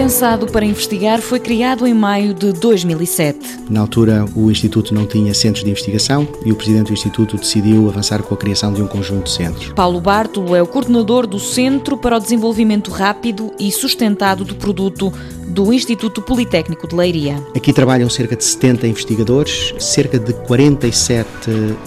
pensado para investigar foi criado em maio de 2007. Na altura, o Instituto não tinha centros de investigação e o Presidente do Instituto decidiu avançar com a criação de um conjunto de centros. Paulo Bartolo é o coordenador do Centro para o Desenvolvimento Rápido e Sustentado do Produto do Instituto Politécnico de Leiria. Aqui trabalham cerca de 70 investigadores, cerca de 47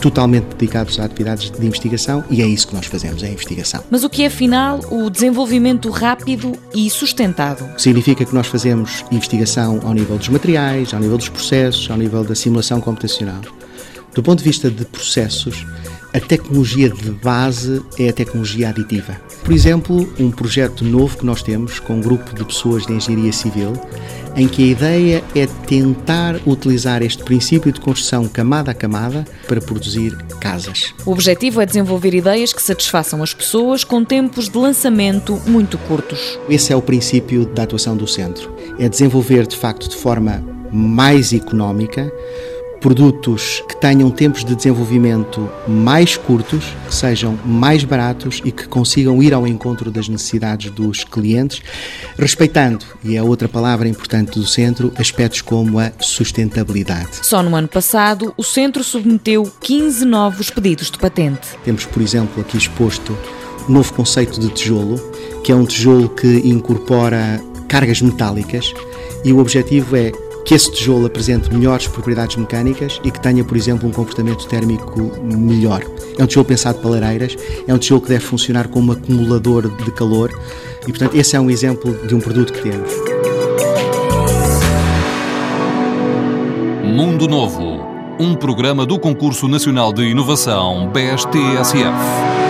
totalmente dedicados a atividades de investigação e é isso que nós fazemos, é a investigação. Mas o que é afinal o desenvolvimento rápido e sustentado? Significa que nós fazemos investigação ao nível dos materiais, ao nível dos processos, ao nível da simulação computacional. Do ponto de vista de processos, a tecnologia de base é a tecnologia aditiva. Por exemplo, um projeto novo que nós temos com um grupo de pessoas de engenharia civil, em que a ideia é tentar utilizar este princípio de construção camada a camada para produzir casas. O objetivo é desenvolver ideias que satisfaçam as pessoas com tempos de lançamento muito curtos. Esse é o princípio da atuação do centro. É desenvolver de facto de forma mais económica produtos que tenham tempos de desenvolvimento mais curtos, que sejam mais baratos e que consigam ir ao encontro das necessidades dos clientes, respeitando, e é outra palavra importante do centro, aspectos como a sustentabilidade. Só no ano passado, o centro submeteu 15 novos pedidos de patente. Temos, por exemplo, aqui exposto um novo conceito de tijolo, que é um tijolo que incorpora cargas metálicas e o objetivo é que esse tijolo apresente melhores propriedades mecânicas e que tenha, por exemplo, um comportamento térmico melhor. É um tijolo pensado para lareiras, é um tijolo que deve funcionar como acumulador de calor e, portanto, esse é um exemplo de um produto que temos. Mundo Novo, um programa do Concurso Nacional de Inovação BSTSF.